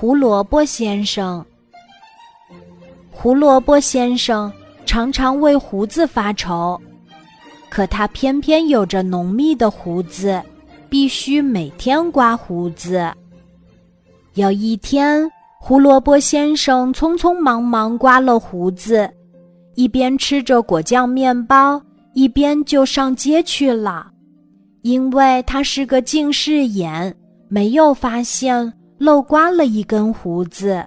胡萝卜先生。胡萝卜先生常常为胡子发愁，可他偏偏有着浓密的胡子，必须每天刮胡子。有一天，胡萝卜先生匆匆忙忙刮了胡子，一边吃着果酱面包，一边就上街去了。因为他是个近视眼，没有发现漏刮了一根胡子。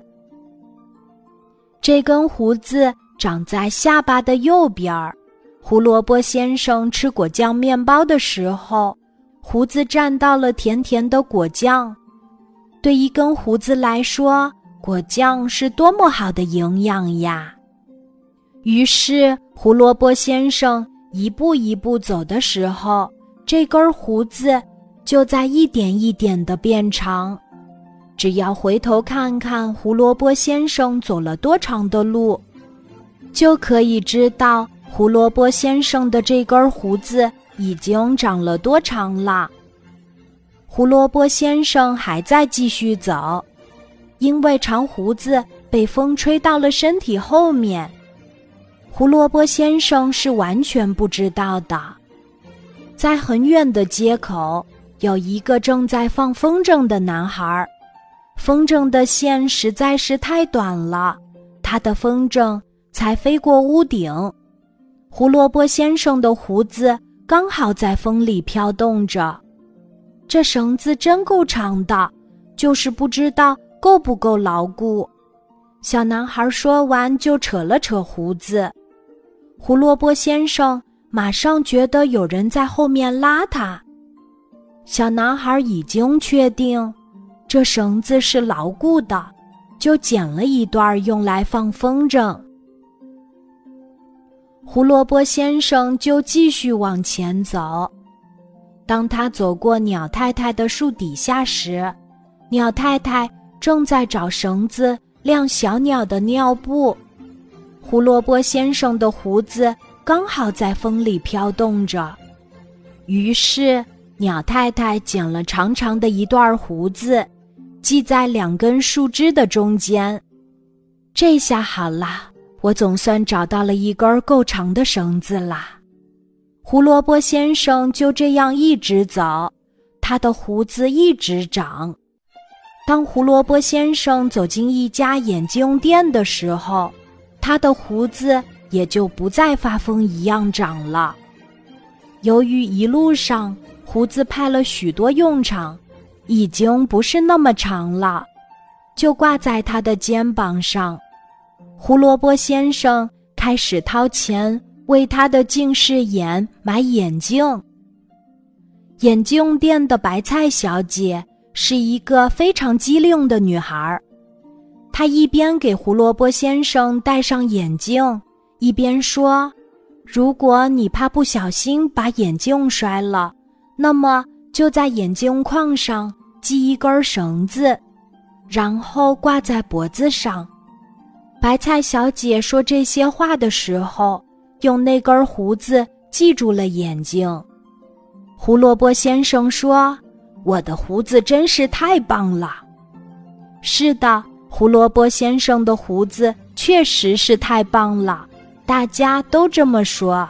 这根胡子长在下巴的右边儿。胡萝卜先生吃果酱面包的时候，胡子沾到了甜甜的果酱。对一根胡子来说，果酱是多么好的营养呀！于是，胡萝卜先生一步一步走的时候，这根胡子就在一点一点的变长。只要回头看看胡萝卜先生走了多长的路，就可以知道胡萝卜先生的这根胡子已经长了多长了。胡萝卜先生还在继续走，因为长胡子被风吹到了身体后面。胡萝卜先生是完全不知道的。在很远的街口，有一个正在放风筝的男孩，风筝的线实在是太短了，他的风筝才飞过屋顶。胡萝卜先生的胡子刚好在风里飘动着。这绳子真够长的，就是不知道够不够牢固。小男孩说完，就扯了扯胡子。胡萝卜先生马上觉得有人在后面拉他。小男孩已经确定这绳子是牢固的，就剪了一段用来放风筝。胡萝卜先生就继续往前走。当他走过鸟太太的树底下时，鸟太太正在找绳子晾小鸟的尿布。胡萝卜先生的胡子刚好在风里飘动着，于是鸟太太剪了长长的一段胡子，系在两根树枝的中间。这下好了，我总算找到了一根够长的绳子啦。胡萝卜先生就这样一直走，他的胡子一直长。当胡萝卜先生走进一家眼镜店的时候，他的胡子也就不再发疯一样长了。由于一路上胡子派了许多用场，已经不是那么长了，就挂在他的肩膀上。胡萝卜先生开始掏钱。为他的近视眼买眼镜。眼镜店的白菜小姐是一个非常机灵的女孩，她一边给胡萝卜先生戴上眼镜，一边说：“如果你怕不小心把眼镜摔了，那么就在眼镜框上系一根绳子，然后挂在脖子上。”白菜小姐说这些话的时候。用那根胡子系住了眼睛。胡萝卜先生说：“我的胡子真是太棒了。”是的，胡萝卜先生的胡子确实是太棒了，大家都这么说。